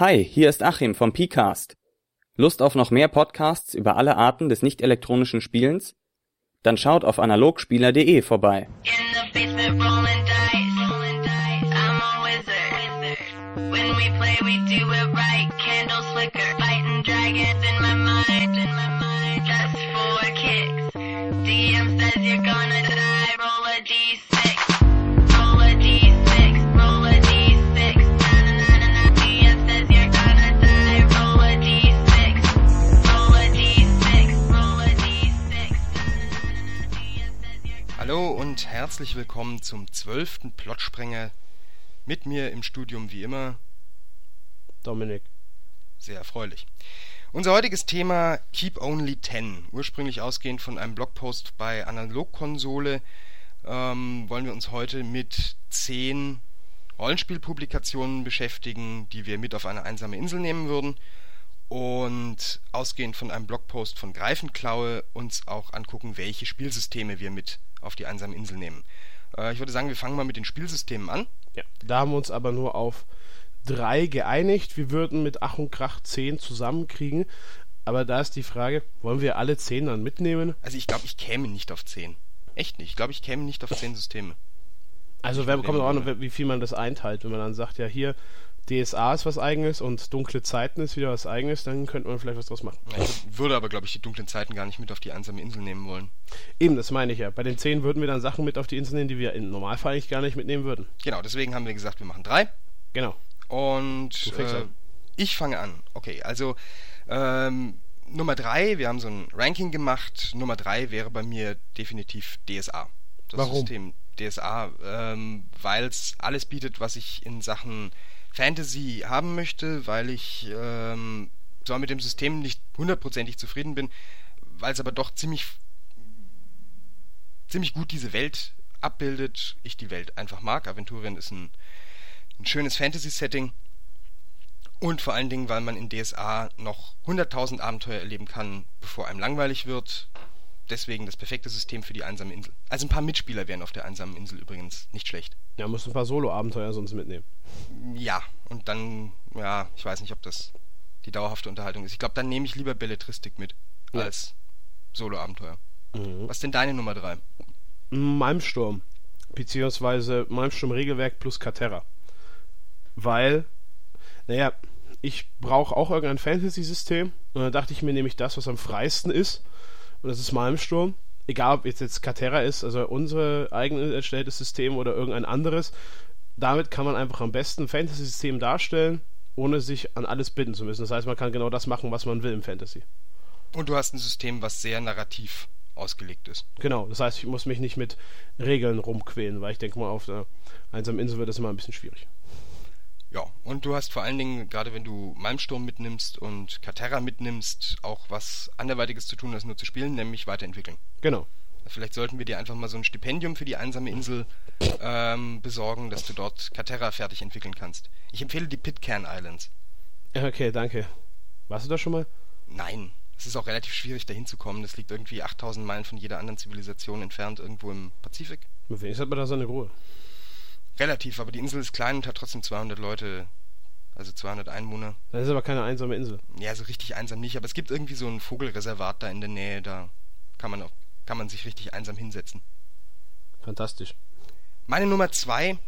Hi, hier ist Achim vom Pcast. Lust auf noch mehr Podcasts über alle Arten des nicht elektronischen Spielens? Dann schaut auf analogspieler.de vorbei. you're gonna die, roll a d6. Hallo und herzlich willkommen zum zwölften Plotsprenger. Mit mir im Studium wie immer, Dominik. sehr erfreulich. Unser heutiges Thema Keep Only 10. Ursprünglich ausgehend von einem Blogpost bei Analogkonsole ähm, wollen wir uns heute mit 10 Rollenspielpublikationen beschäftigen, die wir mit auf eine einsame Insel nehmen würden. Und ausgehend von einem Blogpost von Greifenklaue uns auch angucken, welche Spielsysteme wir mit auf die einsame Insel nehmen. Äh, ich würde sagen, wir fangen mal mit den Spielsystemen an. Ja. Da haben wir uns aber nur auf drei geeinigt. Wir würden mit Ach und Krach zehn zusammenkriegen. Aber da ist die Frage, wollen wir alle zehn dann mitnehmen? Also ich glaube, ich käme nicht auf 10. Echt nicht. Ich glaube, ich käme nicht auf 10 Systeme. Also wer mit kommt dem auch noch, wie viel man das einteilt. Wenn man dann sagt, ja hier, DSA ist was eigenes und dunkle Zeiten ist wieder was eigenes, dann könnte man vielleicht was draus machen. Ich würde aber, glaube ich, die dunklen Zeiten gar nicht mit auf die einsame Insel nehmen wollen. Eben, das meine ich ja. Bei den zehn würden wir dann Sachen mit auf die Insel nehmen, die wir im Normalfall eigentlich gar nicht mitnehmen würden. Genau, deswegen haben wir gesagt, wir machen drei. Genau. Und äh, ich fange an. Okay, also ähm, Nummer drei, wir haben so ein Ranking gemacht. Nummer drei wäre bei mir definitiv DSA. Das Warum? System DSA, ähm, weil es alles bietet, was ich in Sachen Fantasy haben möchte, weil ich ähm, zwar mit dem System nicht hundertprozentig zufrieden bin, weil es aber doch ziemlich ziemlich gut diese Welt abbildet. Ich die Welt einfach mag. Aventurien ist ein, ein schönes Fantasy-Setting. Und vor allen Dingen, weil man in DSA noch 100.000 Abenteuer erleben kann, bevor einem langweilig wird. Deswegen das perfekte System für die einsame Insel. Also ein paar Mitspieler wären auf der einsamen Insel übrigens nicht schlecht. Ja, muss ein paar Solo-Abenteuer sonst mitnehmen. Ja, und dann, ja, ich weiß nicht, ob das die dauerhafte Unterhaltung ist. Ich glaube, dann nehme ich lieber Belletristik mit Ja. als Solo-Abenteuer. Mhm. Was ist denn deine Nummer 3? Malmsturm. Beziehungsweise Malmsturm Regelwerk plus Katerra. Weil, naja, ich brauche auch irgendein Fantasy-System. Und dann dachte ich mir nämlich das, was am freisten ist. Und das ist Malmsturm. Egal, ob jetzt, jetzt Katerra ist, also unser eigenes erstelltes System oder irgendein anderes. Damit kann man einfach am besten ein Fantasy-System darstellen, ohne sich an alles binden zu müssen. Das heißt, man kann genau das machen, was man will im Fantasy. Und du hast ein System, was sehr narrativ ausgelegt ist. Genau, das heißt, ich muss mich nicht mit Regeln rumquälen, weil ich denke mal, auf der einsamen Insel wird das immer ein bisschen schwierig. Ja, und du hast vor allen Dingen, gerade wenn du Malmsturm mitnimmst und Katerra mitnimmst, auch was anderweitiges zu tun, als nur zu spielen, nämlich weiterentwickeln. Genau. Vielleicht sollten wir dir einfach mal so ein Stipendium für die einsame Insel ähm, besorgen, dass du dort Katerra fertig entwickeln kannst. Ich empfehle die Pitcairn Islands. Okay, danke. Warst du da schon mal? Nein, es ist auch relativ schwierig, da hinzukommen. Das liegt irgendwie 8000 Meilen von jeder anderen Zivilisation entfernt, irgendwo im Pazifik. Wenigstens hat man da seine Ruhe. Relativ, aber die Insel ist klein und hat trotzdem 200 Leute, also 200 Einwohner. Das ist aber keine einsame Insel. Ja, so richtig einsam nicht, aber es gibt irgendwie so ein Vogelreservat da in der Nähe, da kann man auch, kann man sich richtig einsam hinsetzen. Fantastisch. Meine Nummer zwei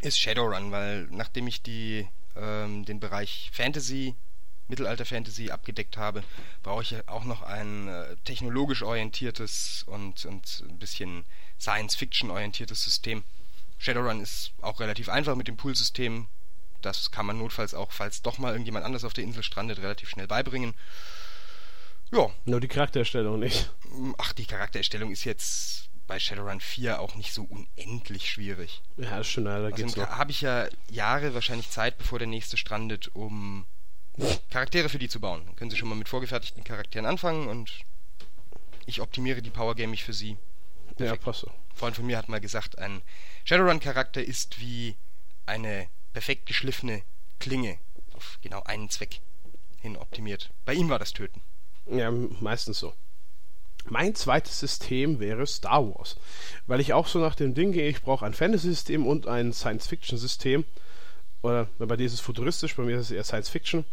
ist Shadowrun, weil nachdem ich die, ähm, den Bereich Fantasy, Mittelalter-Fantasy abgedeckt habe, brauche ich auch noch ein äh, technologisch orientiertes und, und ein bisschen Science-Fiction orientiertes System. Shadowrun ist auch relativ einfach mit dem Pool-System. Das kann man notfalls auch, falls doch mal irgendjemand anders auf der Insel strandet, relativ schnell beibringen. Ja, Nur die Charaktererstellung nicht. ach, die Charaktererstellung ist jetzt bei Shadowrun 4 auch nicht so unendlich schwierig. Ja, ist schon, da geht's Außerdem noch. habe ich ja Jahre wahrscheinlich Zeit, bevor der nächste strandet, um Charaktere für die zu bauen. Dann können Sie schon mal mit vorgefertigten Charakteren anfangen und ich optimiere die Powergame für Sie. Ja, passt so. Ein Freund von mir hat mal gesagt, ein Shadowrun-Charakter ist wie eine perfekt geschliffene Klinge auf genau einen Zweck hin optimiert. Bei ihm war das Töten. Ja, meistens so. Mein zweites System wäre Star Wars. Weil ich auch so nach dem Ding gehe, ich brauche ein Fantasy-System und ein Science-Fiction-System. oder bei dir ist es futuristisch, bei mir ist es eher Science Fiction.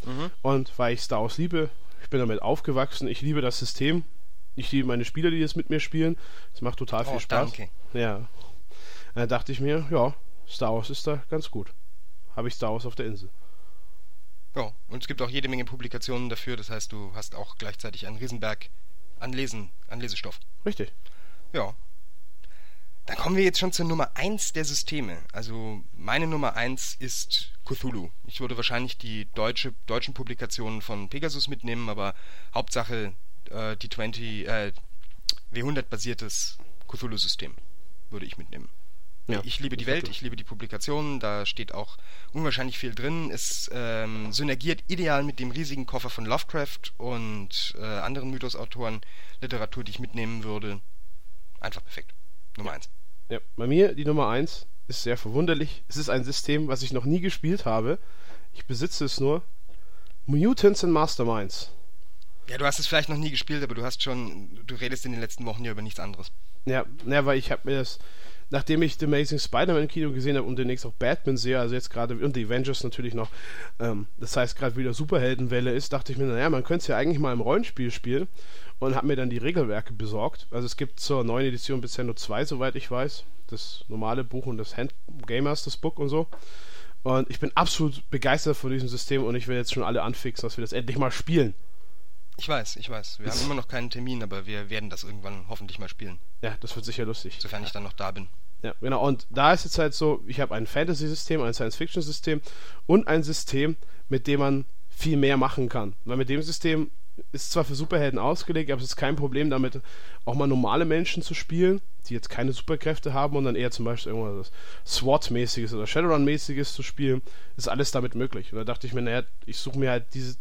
Und weil ich Star Wars liebe, ich bin damit aufgewachsen, ich liebe das System, ich liebe meine Spieler, die das mit mir spielen. Es macht total viel Oh, Spaß. danke. Ja. Da dachte ich mir, ja, Star Wars ist da ganz gut. Habe ich Star Wars auf der Insel. Ja, und es gibt auch jede Menge Publikationen dafür, das heißt, du hast auch gleichzeitig einen Riesenberg an Lesen, an Lesestoff. Richtig. Ja. Dann kommen wir jetzt schon zur Nummer 1 der Systeme. Also meine Nummer 1 ist Cthulhu. Ich würde wahrscheinlich die deutsche, deutschen Publikationen von Pegasus mitnehmen, aber Hauptsache äh, die 20, äh, W100-basiertes Cthulhu-System würde ich mitnehmen. Ja, ich liebe die Welt, ich liebe die Publikationen, da steht auch unwahrscheinlich viel drin. Es ähm, synergiert ideal mit dem riesigen Koffer von Lovecraft und äh, anderen Mythosautoren, Literatur, die ich mitnehmen würde. Einfach perfekt. Nummer eins. Ja, bei mir die Nummer 1 ist sehr verwunderlich. Es ist ein System, was ich noch nie gespielt habe. Ich besitze es nur. Mutants and Masterminds. Ja, du hast es vielleicht noch nie gespielt, aber du hast schon, du redest in den letzten Wochen ja über nichts anderes. Ja, na, weil ich habe mir das, nachdem ich The Amazing Spider-Man Kino gesehen habe und demnächst auch Batman sehe, also jetzt gerade, und die Avengers natürlich noch, ähm, das heißt gerade wieder Superheldenwelle ist, dachte ich mir, naja, man könnte es ja eigentlich mal im Rollenspiel spielen und habe mir dann die Regelwerke besorgt. Also es gibt zur neuen Edition bisher nur zwei, soweit ich weiß. Das normale Buch und das Hand Gamers, das Book und so. Und ich bin absolut begeistert von diesem System und ich will jetzt schon alle anfixen, dass wir das endlich mal spielen. Ich weiß, ich weiß. Wir haben immer noch keinen Termin, aber wir werden das irgendwann hoffentlich mal spielen, Ja, das wird sicher lustig. sofern ich dann noch da bin. Ja, genau. Und da ist jetzt halt so, ich habe ein Fantasy-System, ein Science-Fiction-System und ein System, mit dem man viel mehr machen kann. Weil mit dem System ist zwar für Superhelden ausgelegt, aber es ist kein Problem damit, auch mal normale Menschen zu spielen, die jetzt keine Superkräfte haben und dann eher zum Beispiel irgendwas SWAT-mäßiges oder Shadowrun-mäßiges zu spielen, ist alles damit möglich. Und da dachte ich mir, naja, ich suche mir halt dieses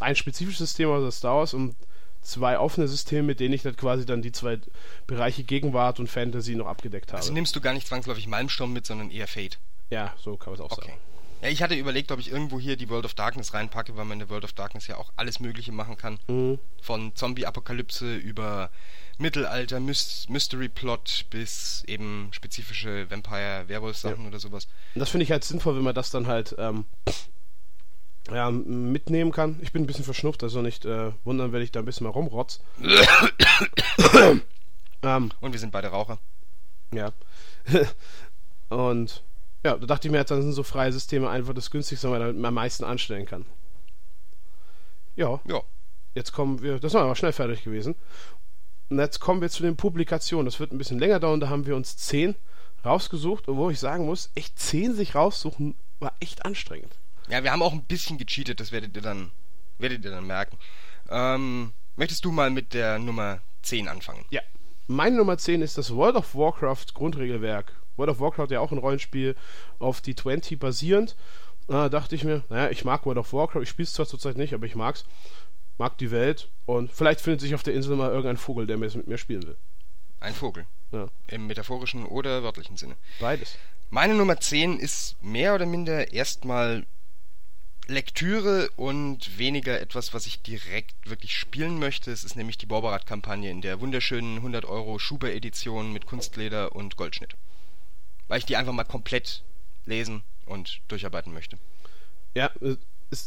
ein spezifisches System aus der Star Wars und zwei offene Systeme, mit denen ich halt quasi dann die zwei Bereiche Gegenwart und Fantasy noch abgedeckt habe. Also nimmst du gar nicht zwangsläufig Malmsturm mit, sondern eher Fate. Ja, so kann man es auch Okay. sagen. Ja, ich hatte überlegt, ob ich irgendwo hier die World of Darkness reinpacke, weil man in der World of Darkness ja auch alles Mögliche machen kann. Mhm. Von Zombie-Apokalypse über Mittelalter, Mys Mystery-Plot bis eben spezifische Vampire-Werwolf-Sachen oder sowas. Und das finde ich halt sinnvoll, wenn man das dann halt ähm, ja, mitnehmen kann. Ich bin ein bisschen verschnupft, also nicht äh, wundern, wenn ich da ein bisschen mal rumrotz. ähm, Und wir sind beide Raucher. ja. Und ja, da dachte ich mir, jetzt, dann sind so freie Systeme einfach das günstigste, weil man damit am meisten anstellen kann. Ja, Ja. jetzt kommen wir, das wir aber schnell fertig gewesen. Und jetzt kommen wir zu den Publikationen. Das wird ein bisschen länger dauern, da haben wir uns zehn rausgesucht, obwohl ich sagen muss, echt zehn sich raussuchen, war echt anstrengend. Ja, wir haben auch ein bisschen gecheatet, das werdet ihr dann, werdet ihr dann merken. Ähm, möchtest du mal mit der Nummer 10 anfangen? Ja. Meine Nummer 10 ist das World of Warcraft Grundregelwerk. World of Warcraft ja auch ein Rollenspiel auf die 20 basierend. Da dachte ich mir, naja, ich mag World of Warcraft, ich spiele es zwar zurzeit nicht, aber ich mag's. Mag die Welt und vielleicht findet sich auf der Insel mal irgendein Vogel, der mit mir spielen will. Ein Vogel. Ja, Im metaphorischen oder wörtlichen Sinne. beides. Meine Nummer 10 ist mehr oder minder erstmal Lektüre und weniger etwas, was ich direkt wirklich spielen möchte. Es ist nämlich die Borberat-Kampagne in der wunderschönen 100 Euro Schuber-Edition mit Kunstleder und Goldschnitt. Weil ich die einfach mal komplett lesen und durcharbeiten möchte. Ja, äh,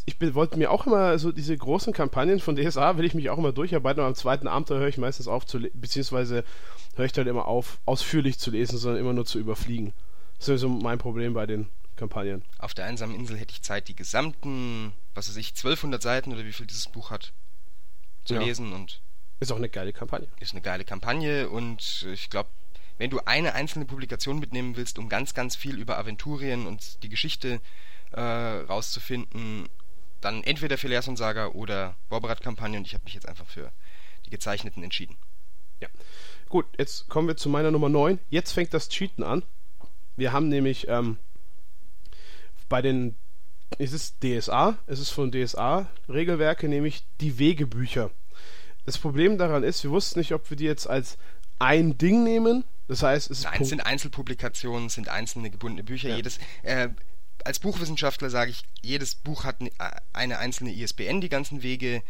ich wollte mir auch immer so diese großen Kampagnen von DSA will ich mich auch immer durcharbeiten, aber am zweiten Abend höre ich meistens auf zu beziehungsweise höre ich dann immer auf, ausführlich zu lesen, sondern immer nur zu überfliegen. Das ist so mein Problem bei den Kampagnen. Auf der einsamen Insel hätte ich Zeit, die gesamten, was weiß ich, 1200 Seiten oder wie viel dieses Buch hat, zu Ja. lesen und Ist auch eine geile Kampagne. ist eine geile Kampagne und ich glaube, wenn du eine einzelne Publikation mitnehmen willst, um ganz, ganz viel über Aventurien und die Geschichte äh, rauszufinden, dann entweder Phileas Saga oder Borberat-Kampagne und ich habe mich jetzt einfach für die gezeichneten entschieden. Ja. Gut, jetzt kommen wir zu meiner Nummer 9. Jetzt fängt das Cheaten an. Wir haben nämlich ähm, bei den, es ist DSA, es ist von DSA Regelwerke, nämlich die Wegebücher. Das Problem daran ist, wir wussten nicht, ob wir die jetzt als ein Ding nehmen. Das heißt, es Nein, sind Einzelpublikationen, es sind einzelne gebundene Bücher. Ja. Jedes, äh, als Buchwissenschaftler sage ich, jedes Buch hat ne- eine einzelne ISBN, die ganzen Wege.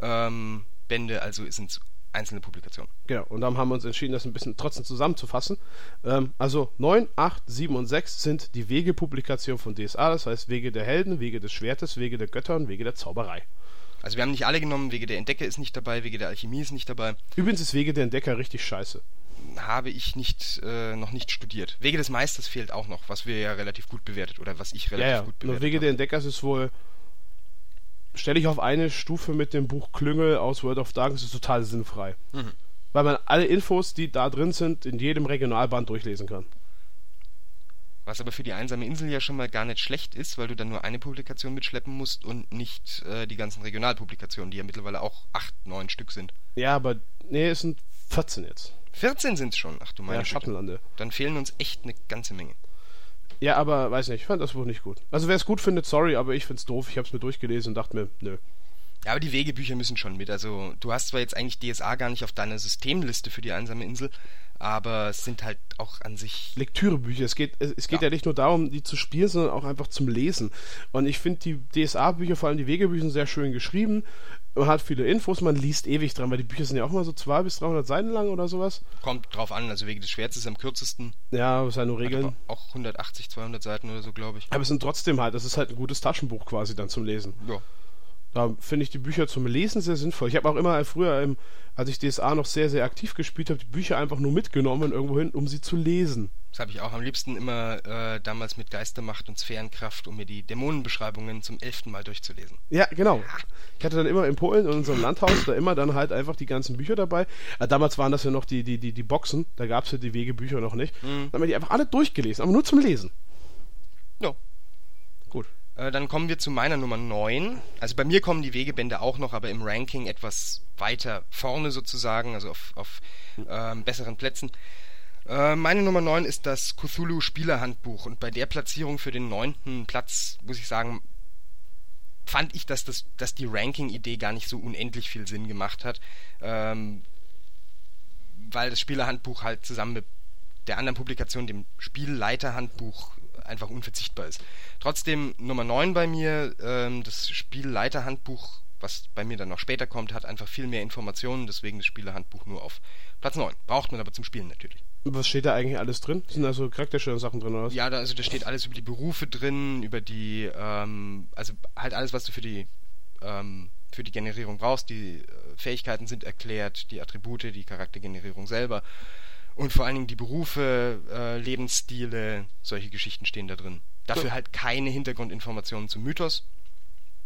Ähm, Bände, also sind es einzelne Publikationen. Genau, und dann haben wir uns entschieden, das ein bisschen trotzdem zusammenzufassen. Ähm, also 9, 8, 7 und 6 sind die Wegepublikationen von DSA, das heißt Wege der Helden, Wege des Schwertes, Wege der Götter und Wege der Zauberei. Also wir haben nicht alle genommen, Wege der Entdecker ist nicht dabei, Wege der Alchemie ist nicht dabei. Übrigens ist Wege der Entdecker richtig scheiße. Habe ich nicht, äh, noch nicht studiert. Wege des Meisters fehlt auch noch, was wir ja relativ gut bewertet oder was ich relativ Ja, ja. gut bewertet Wege der habe. Entdeckers ist wohl. Stelle ich auf eine Stufe mit dem Buch Klüngel aus World of Darkness, ist total sinnfrei. Mhm. Weil man alle Infos, die da drin sind, in jedem Regionalband durchlesen kann. Was aber für die einsame Insel ja schon mal gar nicht schlecht ist, weil du dann nur eine Publikation mitschleppen musst und nicht äh, die ganzen Regionalpublikationen, die ja mittlerweile auch acht, neun Stück sind. Ja, aber. Nee, es sind 14 jetzt. 14 sind es schon. Ach du meine Ja. Schattenlande. Dann fehlen uns echt eine ganze Menge. Ja, aber weiß nicht, ich fand das Buch nicht gut. Also wer es gut findet, sorry, aber ich find's doof. Ich hab's mir durchgelesen und dachte mir, nö. Ja, aber die Wegebücher müssen schon mit. Also du hast zwar jetzt eigentlich DSA gar nicht auf deiner Systemliste für die einsame Insel, aber es sind halt auch an sich. Lektürebücher. Es geht, es, es geht ja. Ja. nicht nur darum, die zu spielen, sondern auch einfach zum Lesen. Und ich finde die DSA-Bücher, vor allem die Wegebücher, sehr schön geschrieben. Man hat viele Infos, man liest ewig dran, weil die Bücher sind ja auch mal so 200 bis 300 Seiten lang oder sowas. Kommt drauf an, also Wege des Schwerts ist am kürzesten. Ja, das sind nur Hat Regeln. auch 180, 200 Seiten oder so, glaube ich. Aber es sind trotzdem halt, das ist halt ein gutes Taschenbuch quasi dann zum Lesen. Ja. Da finde ich die Bücher zum Lesen sehr sinnvoll. Ich habe auch immer früher, ähm, als ich DSA noch sehr, sehr aktiv gespielt habe, die Bücher einfach nur mitgenommen irgendwo hin, um sie zu lesen. Das habe ich auch am liebsten immer äh, damals mit Geistermacht und Sphärenkraft, um mir die Dämonenbeschreibungen zum elften Mal durchzulesen. Ja, genau. Ich hatte dann immer in Polen, in unserem Landhaus, da immer dann halt einfach die ganzen Bücher dabei. Äh, damals waren das ja noch die, die, die, die Boxen, da gab es ja die Wegebücher noch nicht. Mhm. Dann haben wir die einfach alle durchgelesen, aber nur zum Lesen. Ja. Gut. Äh, dann kommen wir zu meiner Nummer 9. Also bei mir kommen die Wegebände auch noch, aber im Ranking etwas weiter vorne sozusagen, also auf, auf ähm, besseren Plätzen. Äh, meine Nummer 9 ist das Cthulhu Spielerhandbuch und bei der Platzierung für den neunten Platz, muss ich sagen, fand ich, dass, das, dass die Ranking-Idee gar nicht so unendlich viel Sinn gemacht hat, ähm, weil das Spielerhandbuch halt zusammen mit der anderen Publikation, dem Spielleiterhandbuch, einfach unverzichtbar ist. Trotzdem Nummer 9 bei mir, ähm, das Spielleiterhandbuch, was bei mir dann noch später kommt, hat einfach viel mehr Informationen, deswegen das Spielerhandbuch nur auf Platz 9. Braucht man aber zum Spielen natürlich. Was steht da eigentlich alles drin? Sind also charakterstellen Sachen drin oder was? Ja, da, also da steht alles über die Berufe drin, über die, ähm, also halt alles, was du für die, ähm, für die Generierung brauchst. Die äh, Fähigkeiten sind erklärt, die Attribute, die Charaktergenerierung selber. Und vor allen Dingen die Berufe, äh, Lebensstile, solche Geschichten stehen da drin. Dafür Ja. halt keine Hintergrundinformationen zum Mythos,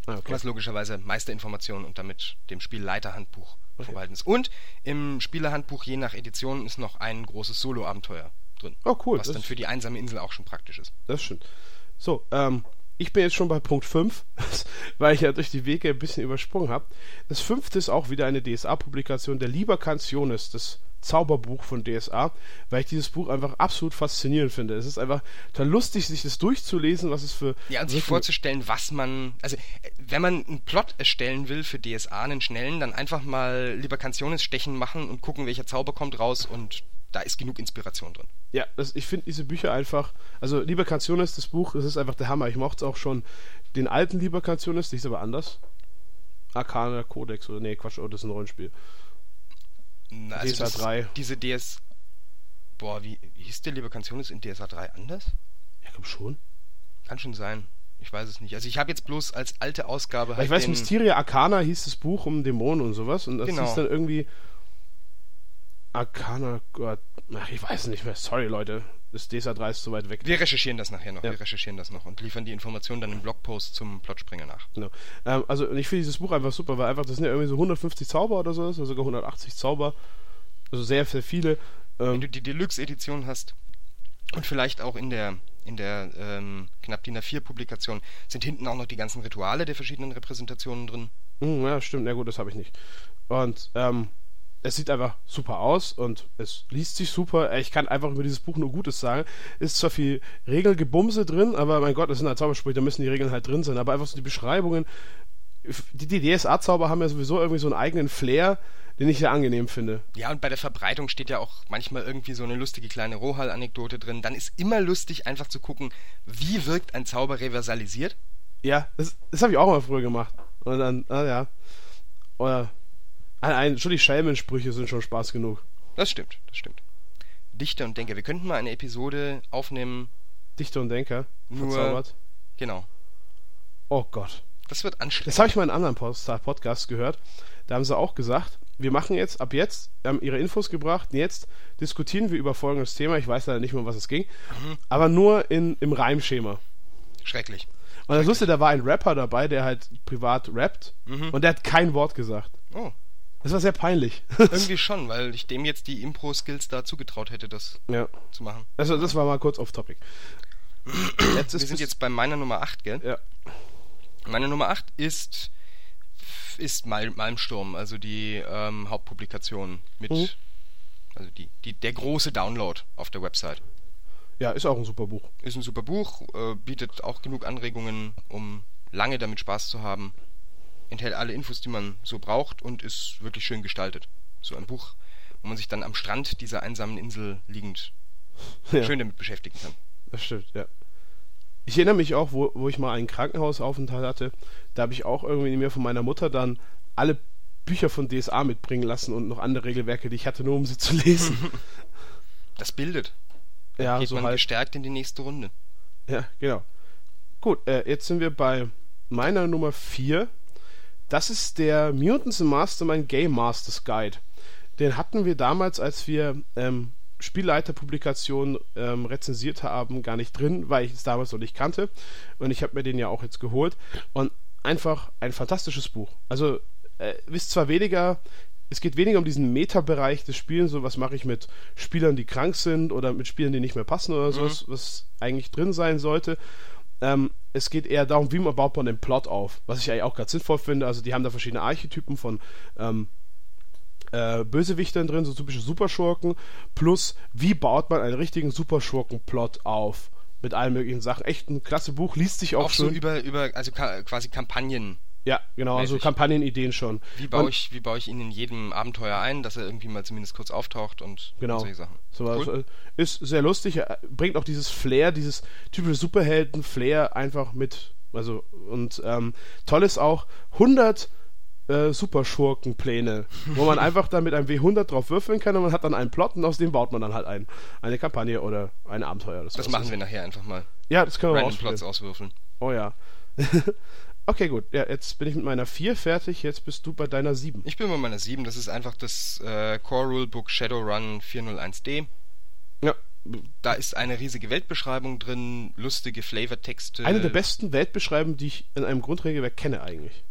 Ah, okay. was logischerweise Meisterinformationen und damit dem Spielleiterhandbuch vorbehalten ist. Und im Spielerhandbuch je nach Edition ist noch ein großes Solo-Abenteuer drin. Oh, cool. Was Das dann für die einsame Insel auch schon praktisch ist. Das stimmt. So, ähm, ich bin jetzt schon bei Punkt 5, weil ich ja durch die Wege ein bisschen übersprungen habe. Das fünfte ist auch wieder eine DSA-Publikation, der Lieber Canciones, das Zauberbuch von DSA, weil ich dieses Buch einfach absolut faszinierend finde. Es ist einfach total lustig, sich das durchzulesen, was es für. Ja, und sich vorzustellen, was man. Also, wenn man einen Plot erstellen will für DSA, einen schnellen, dann einfach mal lieber Canciones-Stechen machen und gucken, welcher Zauber kommt raus und da ist genug Inspiration drin. Ja, das, ich finde diese Bücher einfach, also Lieber Canciones, das Buch, das ist einfach der Hammer. Ich mochte es auch schon den alten Lieber Canciones, der ist aber anders. Arcana Codex oder nee, Quatsch, oh, das ist ein Rollenspiel. Na, DSA das- 3. Diese DS. Boah, wie hieß der lieber Canciones in DSA 3 anders? Ja, komm schon. Kann schon sein. Ich weiß es nicht. Also ich habe jetzt bloß als alte Ausgabe halt ich weiß, Mysteria Arcana hieß das Buch um Dämonen und sowas und das Genau. hieß dann irgendwie Arcana, Gott, ach, ich weiß nicht mehr. Sorry, Leute. Das DSA 3 ist zu weit weg. Wir recherchieren das nachher noch. Ja. Wir recherchieren das noch und liefern die Informationen dann im Blogpost zum Plotspringer nach. Genau. Ähm, also ich finde dieses Buch einfach super, weil einfach, das sind ja irgendwie so 150 Zauber oder so, oder sogar 180 Zauber. Also sehr, sehr viele. Wenn Ähm, du die Deluxe-Edition hast und vielleicht auch in der in der ähm, knapp DIN A4-Publikation sind hinten auch noch die ganzen Rituale der verschiedenen Repräsentationen drin. Hm, ja, stimmt. Na gut, das habe ich nicht. Und ähm, es sieht einfach super aus und es liest sich super. Ich kann einfach über dieses Buch nur Gutes sagen. Ist zwar viel Regelgebumse drin, aber mein Gott, das sind halt Zaubersprüche, da müssen die Regeln halt drin sein. Aber einfach so die Beschreibungen. Die, die DSA-Zauber haben ja sowieso irgendwie so einen eigenen Flair, den ich sehr angenehm finde. Ja, und bei der Verbreitung steht ja auch manchmal irgendwie so eine lustige kleine Rohal-Anekdote drin. Dann ist immer lustig, einfach zu gucken, wie wirkt ein Zauber reversalisiert. Ja, das, das habe ich auch mal früher gemacht. Und dann, ah ja. Oder Allein schon die Schelmensprüche sind schon Spaß genug. Das stimmt, das stimmt. Dichter und Denker. Wir könnten mal eine Episode aufnehmen. Dichter und Denker. Nur- Verzaubert. Genau. Oh Gott. Das wird anstrengend. Das habe ich mal in einem anderen Podcast gehört. Da haben sie auch gesagt, wir machen jetzt ab jetzt, wir haben ihre Infos gebracht, jetzt diskutieren wir über folgendes Thema. Ich weiß leider nicht mehr, um was es ging, Mhm. aber nur in, im Reimschema. Schrecklich. Und das Lustige, da war ein Rapper dabei, der halt privat rappt Mhm. und der hat kein Wort gesagt. Oh, Das war sehr peinlich. irgendwie schon, weil ich dem jetzt die Impro-Skills da zugetraut hätte, das ja. zu machen. Also das war mal kurz off topic. Jetzt Wir sind jetzt bei meiner Nummer 8, gell? ja. Meine Nummer 8 ist, ist Mal Malmsturm, also die ähm, Hauptpublikation mit, Mhm. also die, die, der große Download auf der Website. ja, ist auch ein super Buch. Ist ein super Buch, äh, bietet auch genug Anregungen, um lange damit Spaß zu haben. Enthält alle Infos, die man so braucht und ist wirklich schön gestaltet. So ein Buch, wo man sich dann am Strand dieser einsamen Insel liegend Ja. schön damit beschäftigen kann. Das stimmt, ja. Ich erinnere mich auch, wo, wo ich mal einen Krankenhausaufenthalt hatte, da habe ich auch irgendwie mir von meiner Mutter dann alle Bücher von DSA mitbringen lassen und noch andere Regelwerke, die ich hatte, nur um sie zu lesen. Das bildet. ja, Geht so man halt. gestärkt in die nächste Runde. Ja, genau. Gut, äh, jetzt sind wir bei meiner Nummer 4. Das ist der Mutants and Mastermind Game Masters Guide. Den hatten wir damals, als wir ähm, Spielleiterpublikationen ähm, rezensiert haben, gar nicht drin, weil ich es damals noch nicht kannte. Und ich habe mir den ja auch jetzt geholt. Und einfach ein fantastisches Buch. Also, äh, wisst zwar weniger, es geht weniger um diesen Meta-Bereich des Spielens, so was mache ich mit Spielern, die krank sind oder mit Spielern, die nicht mehr passen oder sowas, was eigentlich drin sein sollte. Ähm, es geht eher darum, wie man baut man den Plot auf, was ich eigentlich auch ganz sinnvoll finde. Also die haben da verschiedene Archetypen von ähm, äh, Bösewichtern drin, so typische Superschurken, plus wie baut man einen richtigen Superschurken-Plot auf. Mit allen möglichen Sachen. Echt ein klasse Buch, liest sich auch, Auch so schön. über, über also ka quasi Kampagnen. Ja, genau, also. Kampagnenideen schon. Wie baue Und- ich, wie baue ich ihn in jedem Abenteuer ein, dass er irgendwie mal zumindest kurz auftaucht und Genau. solche Sachen. So was, Cool. äh, Ist sehr lustig, er bringt auch dieses Flair, dieses typische Superhelden-Flair einfach mit. Also, und ähm, toll ist auch 100 äh, Superschurkenpläne, wo man einfach dann mit einem W100 drauf würfeln kann und man hat dann einen Plot und aus dem baut man dann halt ein, eine Kampagne oder ein Abenteuer. Oder Das machen wir nachher einfach mal. Ja, das können wir Random Plots auswürfeln. Oh ja. okay, gut. Ja, jetzt bin ich mit meiner 4 fertig, jetzt bist du bei deiner 7. Ich bin bei meiner 7, das ist einfach das äh, Core Rulebook Shadowrun 401D. Ja. Da ist eine riesige Weltbeschreibung drin, lustige Flavortexte. Eine der besten Weltbeschreibungen, die ich in einem Grundregelwerk kenne eigentlich.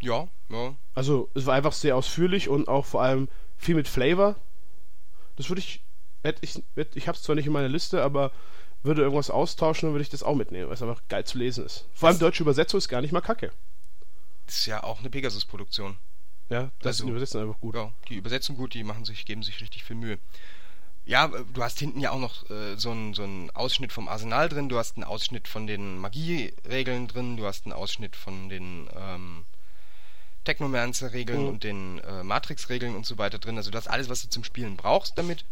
Ja, ja. Also es war einfach sehr ausführlich und auch vor allem viel mit Flavor. Das würde ich, ich, ich habe es zwar nicht in meiner Liste, aber würde irgendwas austauschen, dann würde ich das auch mitnehmen, weil es einfach geil zu lesen ist. Vor allem deutsche Übersetzung ist gar nicht mal kacke. Das ist ja auch eine Pegasus-Produktion. Ja, das Also, sind Übersetzen einfach gut. Ja, die übersetzen gut, die machen sich, geben sich richtig viel Mühe. Ja, äh, du hast hinten ja auch noch äh, so einen so einen Ausschnitt vom Arsenal drin, du hast einen Ausschnitt von den Magieregeln drin, du hast einen Ausschnitt von den ähm, Technomancer-Regeln Mhm. und den äh, Matrix-Regeln und so weiter drin. Also du hast alles, was du zum Spielen brauchst damit.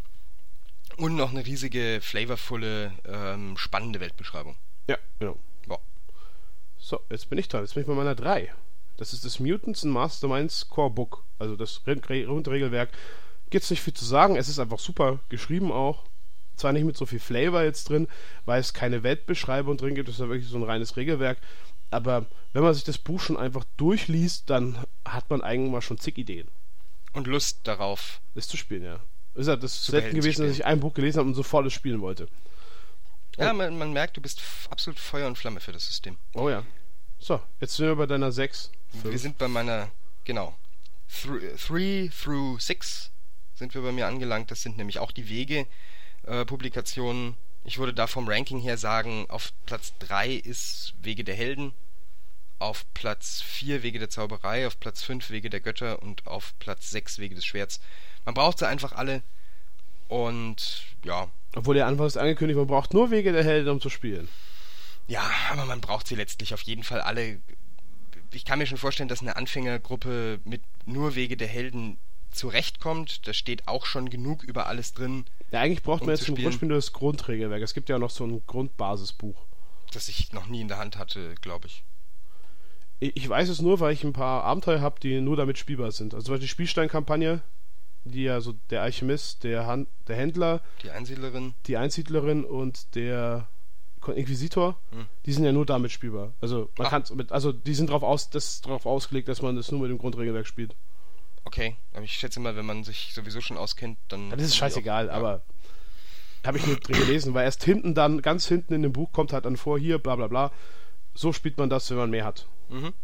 Und noch eine riesige, flavorvolle, ähm, spannende Weltbeschreibung. Ja, genau. Ja. So, jetzt bin ich dran. Jetzt bin ich bei meiner 3. Das ist das Mutants and Masterminds Core Book. Also das Re- Re- Grundregelwerk. Gibt's nicht viel zu sagen. Es ist einfach super geschrieben auch. Zwar nicht mit so viel Flavor jetzt drin, weil es keine Weltbeschreibung drin gibt. Das ist ja wirklich so ein reines Regelwerk. Aber wenn man sich das Buch schon einfach durchliest, dann hat man eigentlich mal schon zig Ideen, Und Lust darauf. das zu spielen, ja. Ist ja das selten gewesen, dass ich ein Buch gelesen habe und sofort es spielen wollte. Ja, man, man merkt, du bist absolut Feuer und Flamme für das System. Oh ja. So, jetzt sind wir bei deiner 6. Wir sind bei meiner, genau, 3 through 6 sind wir bei mir angelangt. Das sind nämlich auch die Wege-Publikationen. ich würde da vom Ranking her sagen, auf Platz 3 ist Wege der Helden, auf Platz 4 Wege der Zauberei, auf Platz 5 Wege der Götter und auf Platz 6 Wege des Schwerts. Man braucht sie einfach alle und ja, Obwohl der Anfang ist angekündigt, man braucht nur Wege der Helden, um zu spielen. Ja, aber man braucht sie letztlich auf jeden Fall alle. Ich kann mir schon vorstellen, dass eine Anfängergruppe mit nur Wege der Helden zurechtkommt. Da steht auch schon genug über alles drin, Ja, eigentlich braucht Um man zu jetzt zum. Grundspiel nur das Grundregelwerk. Es gibt ja noch so ein Grundbasisbuch. das ich noch nie in der Hand hatte, glaube ich. Ich, weiß es nur, weil ich ein paar Abenteuer habe, die nur damit spielbar sind. Also zum Beispiel die Spielstein-Kampagne, die ja so der Alchemist, der, Han der Händler, Die Einsiedlerin. die Einsiedlerin und der Inquisitor, Hm. die sind ja nur damit spielbar. Also man Ah. kann mit, also die sind darauf aus, das darauf ausgelegt, dass man das nur mit dem Grundregelwerk spielt. Okay, aber ich schätze mal, wenn man sich sowieso schon auskennt, dann. Das ist scheißegal, Ja. aber habe ich nur drin gelesen, weil erst hinten dann, ganz hinten in dem Buch kommt halt dann vor, hier, bla bla bla. So spielt man das, wenn man mehr hat. Mhm.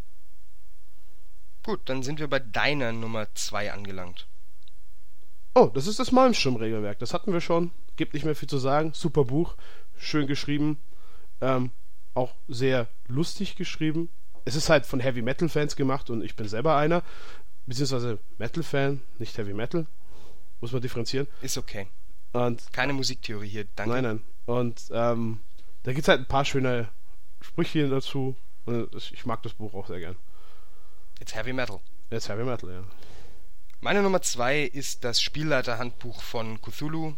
Gut, dann sind wir bei deiner Nummer 2 angelangt. Oh, das ist das Malmström-Regelwerk. Das hatten wir schon. Gibt nicht mehr viel zu sagen. Super Buch. Schön geschrieben. Ähm, auch sehr lustig geschrieben. Es ist halt von Heavy Metal-Fans gemacht und ich bin selber einer. Beziehungsweise Metal-Fan, nicht Heavy Metal. Muss man differenzieren. Ist okay. Und Keine Musiktheorie hier, danke. Nein, nein. Und ähm, da gibt es halt ein paar schöne Sprüche dazu. Ich mag das Buch auch sehr gern. It's Heavy Metal. Jetzt Heavy Metal, ja. Meine Nummer 2 ist das Spielleiterhandbuch von Cthulhu.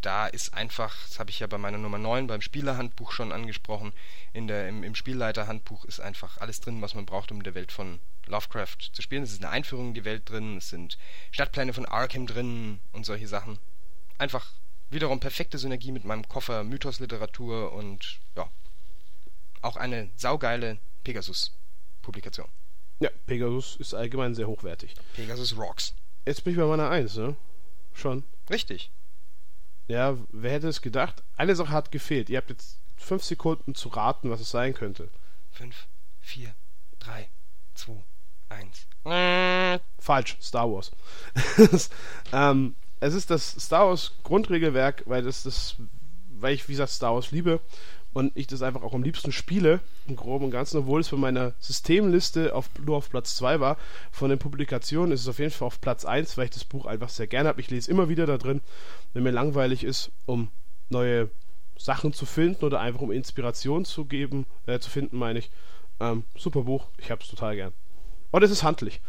Da ist einfach, das habe ich ja bei meiner Nummer 9 beim Spielerhandbuch schon angesprochen, in der, im, im Spielleiterhandbuch ist einfach alles drin, was man braucht, um in der Welt von Lovecraft zu spielen. Es ist eine Einführung in die Welt drin, es sind Stadtpläne von Arkham drin und solche Sachen. Einfach wiederum perfekte Synergie mit meinem Koffer Mythos-Literatur und ja, auch eine saugeile Pegasus-Publikation. Ja, Pegasus ist allgemein sehr hochwertig. Pegasus Rocks. Jetzt bin ich bei meiner Eins, ne? Schon. Richtig. Ja, wer hätte es gedacht? Eine Sache hat gefehlt. Ihr habt jetzt fünf Sekunden zu raten, was es sein könnte. 5, 4, 3, 2, 1. Falsch, Star Wars. ähm, es ist das Star Wars Grundregelwerk, weil das das, weil ich wie gesagt Star Wars liebe und ich das einfach auch am liebsten spiele, im Groben und Ganzen, obwohl es von meiner Systemliste auf, nur auf Platz 2 war. Von den Publikationen ist es auf jeden Fall auf Platz 1, weil ich das Buch einfach sehr gerne habe. Ich lese immer wieder da drin, wenn mir langweilig ist, um neue Sachen zu finden oder einfach um Inspiration zu geben, äh, zu finden, meine ich. Ähm, super Buch, ich habe es total gern. Und es ist handlich.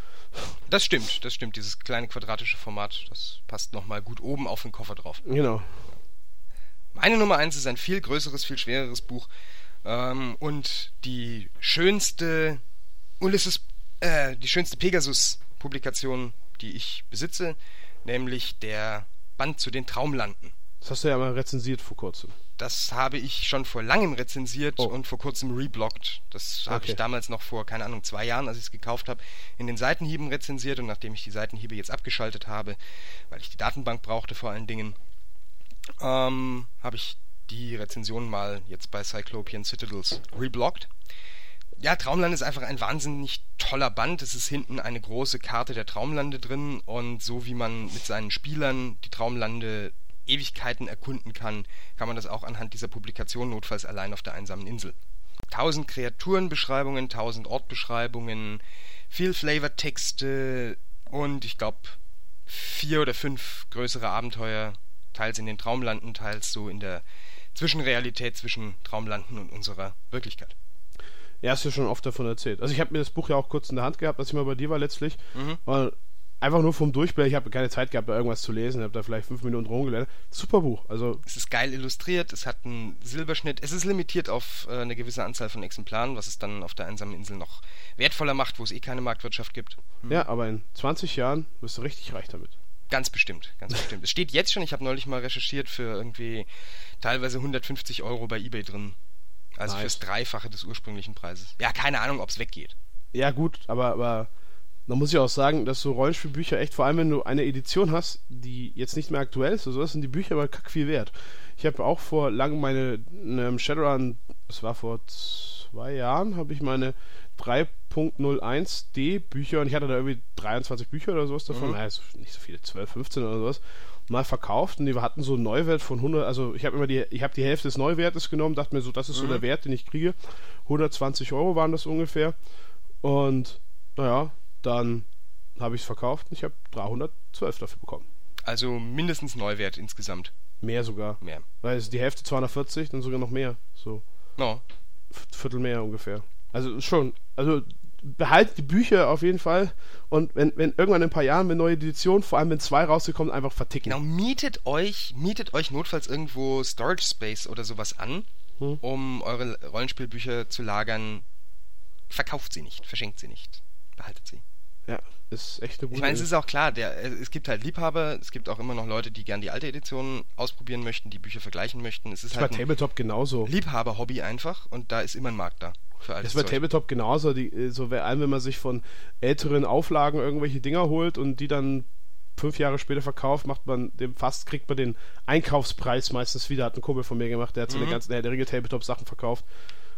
Das stimmt, das stimmt. Dieses kleine quadratische Format, das passt nochmal gut oben auf den Koffer drauf. Genau. Meine Nummer 1 ist ein viel größeres, viel schwereres Buch. Ähm, und die schönste Ulysses, äh, die schönste Pegasus-Publikation, die ich besitze, nämlich der Band zu den Traumlanden. Das hast du ja mal rezensiert vor kurzem. Das habe ich schon vor langem rezensiert Oh. und vor kurzem rebloggt. Das habe Okay. ich damals noch vor, keine Ahnung, zwei Jahren, als ich es gekauft habe, in den Seitenhieben rezensiert und nachdem ich die Seitenhiebe jetzt abgeschaltet habe, weil ich die Datenbank brauchte vor allen Dingen, ähm, habe ich die Rezension mal jetzt bei Cyclopean Citadels rebloggt. Ja, Traumland ist einfach ein wahnsinnig toller Band. Es ist hinten eine große Karte der Traumlande drin und so wie man mit seinen Spielern die Traumlande Ewigkeiten erkunden kann, kann man das auch anhand dieser Publikation notfalls allein auf der einsamen Insel. Tausend Kreaturenbeschreibungen, tausend Ortbeschreibungen, viel Flavortexte und ich glaube vier oder fünf größere Abenteuer, teils in den Traumlanden, teils so in der Zwischenrealität zwischen Traumlanden und unserer Wirklichkeit. Ja, hast du schon oft davon erzählt. Also ich habe mir das Buch ja auch kurz in der Hand gehabt, als ich mal bei dir war letztlich. Mhm. Und einfach nur vom Durchblättern, ich habe keine Zeit gehabt, da irgendwas zu lesen, habe da vielleicht fünf Minuten rumgelernt. Super Buch. Also Es ist geil illustriert, es hat einen Silberschnitt, es ist limitiert auf äh, eine gewisse Anzahl von Exemplaren, was es dann auf der einsamen Insel noch wertvoller macht, wo es eh keine Marktwirtschaft gibt. ja, aber in 20 Jahren wirst du richtig reich damit. Ganz bestimmt, ganz bestimmt. Es steht jetzt schon, ich habe neulich mal recherchiert, für irgendwie teilweise 150 Euro bei Ebay drin. Also Nice. fürs Dreifache des ursprünglichen Preises. Ja, keine Ahnung, ob es weggeht. Ja gut, aber, aber da muss ich auch sagen, dass so Rollenspielbücher echt, vor allem wenn du eine Edition hast, die jetzt nicht mehr aktuell ist, oder so, sind die Bücher aber kack viel wert. Ich habe auch vor langem meine ähm, Shadowrun, das war vor zwei Jahren, habe ich meine 3.01D Bücher und ich hatte da irgendwie 23 Bücher oder sowas davon, Mhm. naja, so- nicht so viele, 12, 15 oder sowas, mal verkauft und die hatten so einen Neuwert von 100, also ich habe immer die, ich habe die Hälfte des Neuwertes genommen, dachte mir so, das ist so Mhm. der Wert, den ich kriege. 120 Euro waren das ungefähr und naja, dann habe ich es verkauft und ich habe 312 dafür bekommen. Also mindestens Neuwert insgesamt. Mehr sogar. Mehr. Weil es die Hälfte 240, dann sogar noch mehr. So No. Viertel mehr ungefähr. Also schon. Also behaltet die Bücher auf jeden Fall und wenn, wenn irgendwann in ein paar Jahren eine neue Edition, vor allem wenn zwei rausgekommen, einfach verticken. Genau, mietet euch, mietet euch notfalls irgendwo Storage Space oder sowas an, Hm. um eure Rollenspielbücher zu lagern. verkauft sie nicht, verschenkt sie nicht, behaltet sie. Ja, ist echt eine gute Ich meine, es ist auch klar, der, es gibt halt Liebhaber, es gibt auch immer noch Leute, die gern die alte Edition ausprobieren möchten, die Bücher vergleichen möchten. Es ist bei halt ein Tabletop genauso. Liebhaber-Hobby einfach und da ist immer ein Markt da für alles. Das ist bei Tabletop genauso. Die, äh, so vor allem, wenn man sich von älteren Auflagen irgendwelche Dinger holt und die dann fünf Jahre später verkauft, macht man dem fast, kriegt man den Einkaufspreis meistens wieder. Hat ein Kumpel von mir gemacht, der hat seine Mhm. ganzen Herr der Ringe Tabletop-Sachen verkauft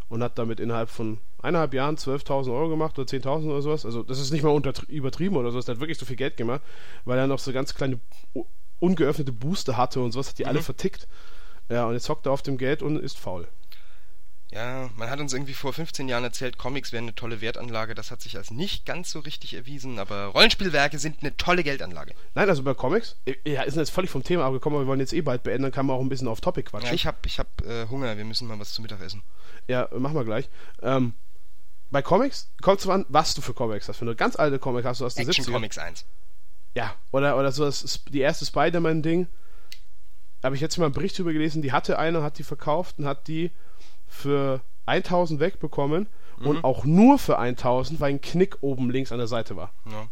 und hat damit innerhalb von eineinhalb Jahren 12.000 Euro gemacht oder 10.000 oder sowas. Also das ist nicht mal übertrieben oder sowas. Der hat wirklich so viel Geld gemacht, weil er noch so ganz kleine ungeöffnete Booster hatte und sowas, hat die alle Mhm. vertickt. Ja, und jetzt hockt er auf dem Geld und ist faul. Ja, man hat uns irgendwie vor 15 Jahren erzählt, Comics wären eine tolle Wertanlage. Das hat sich als nicht ganz so richtig erwiesen, aber Rollenspielwerke sind eine tolle Geldanlage. Nein, also bei Comics, ja, ist jetzt völlig vom Thema abgekommen, aber wir wollen jetzt eh bald beenden, dann kann man auch ein bisschen auf Topic quatschen. Ja, ich hab, ich hab äh, Hunger, wir müssen mal was zu Mittag essen. Ja, machen wir gleich. Ähm, bei Comics kommt es an, was du für Comics hast. Wenn du eine ganz alte Comic hast, du aus den Action 70ern. Comics 1. Ja, oder, oder so das, die erste Spider-Man-Ding. Habe ich jetzt mal einen Bericht drüber gelesen, die hatte eine, hat die verkauft und hat die für 1000 wegbekommen Mhm. und auch nur für 1000, weil ein Knick oben links an der Seite war. Ja,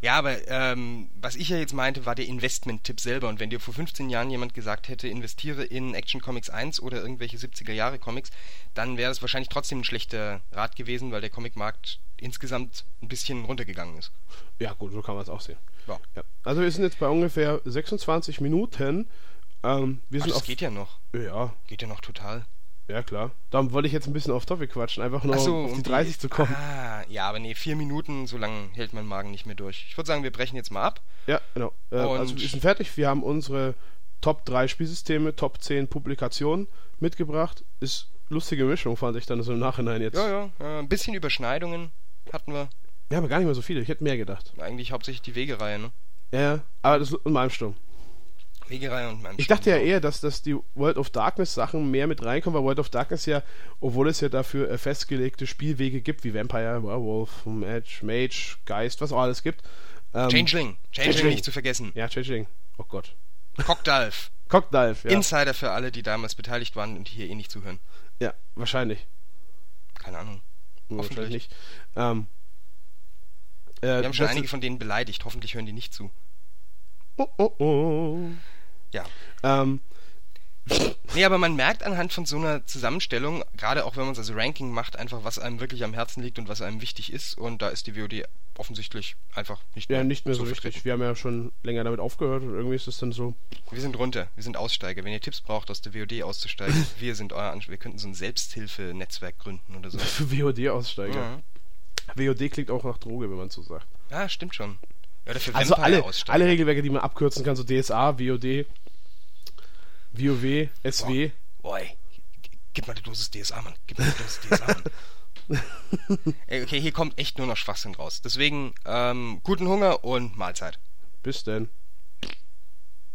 ja aber ähm, was ich ja jetzt meinte, war der Investment-Tipp selber. Und wenn dir vor 15 Jahren jemand gesagt hätte, investiere in Action Comics 1 oder irgendwelche 70er-Jahre-Comics, dann wäre das wahrscheinlich trotzdem ein schlechter Rat gewesen, weil der Comicmarkt insgesamt ein bisschen runtergegangen ist. Ja, gut, so kann man es auch sehen. Ja. Ja. Also wir sind jetzt bei ungefähr 26 Minuten. Ähm, wir Ach, sind das auf. geht ja noch. Ja, Geht ja noch total. Ja klar. Darum wollte ich jetzt ein bisschen auf Topic quatschen, einfach nur so, um auf die um 30 zu kommen. Ah, ja, aber nee, vier Minuten, so lange hält mein Magen nicht mehr durch. Ich würde sagen, wir brechen jetzt mal ab. Ja, genau. Äh, also wir sind fertig. Wir haben unsere Top 3 Spielsysteme, Top 10 Publikationen mitgebracht. Ist lustige Mischung, fand ich dann so im Nachhinein jetzt. Ja, ja, äh, ein bisschen Überschneidungen hatten wir. Wir haben ja gar nicht mehr so viele. Ich hätte mehr gedacht. Eigentlich hauptsächlich die Wegereihe, ne? Ja, ja. Aber das ist in meinem Sturm. Wegereihe und meinem Ich dachte ja eher, dass, dass die World of Darkness Sachen mehr mit reinkommen, weil World of Darkness ja, obwohl es ja dafür äh, festgelegte Spielwege gibt, wie Vampire, Werewolf, Mage, Mage, Geist, was auch alles gibt. Ähm, Changeling. Changeling Changeling. nicht zu vergessen. Ja, Changeling. Oh Gott. Cockdalf. Cockdive, ja. Insider für alle, die damals beteiligt waren und hier eh nicht zuhören. ja, wahrscheinlich. Keine Ahnung. Wahrscheinlich Hoffentlich. nicht. Ähm, äh, Wir haben schon einige von denen beleidigt. Hoffentlich hören die nicht zu. Oh, oh, oh. Ja. Ähm, Nee, aber man merkt anhand von so einer Zusammenstellung, gerade auch wenn man es als Ranking macht, einfach, was einem wirklich am Herzen liegt und was einem wichtig ist. Und da ist die WOD offensichtlich einfach nicht mehr ja, nicht mehr so vertreten. richtig. Wir haben ja schon länger damit aufgehört und irgendwie ist es dann so. Wir sind runter, wir sind Aussteiger. Wenn ihr Tipps braucht, aus der WOD auszusteigen, wir sind euer Anspruch. Wir könnten so ein Selbsthilfe-Netzwerk gründen oder so. Für WOD-Aussteiger. Ja. WOD klingt auch nach Droge, wenn man so sagt. ja, stimmt schon. Ja, Also alle, alle Regelwerke, die man abkürzen kann, so DSA, WOD, WoW, SW. Boah, ey, gib mal die Dosis DSA, Mann. Gib mal die Dosis DSA, Mann. Ey, okay, hier kommt echt nur noch Schwachsinn raus. Deswegen, ähm, guten Hunger und Mahlzeit. Bis denn.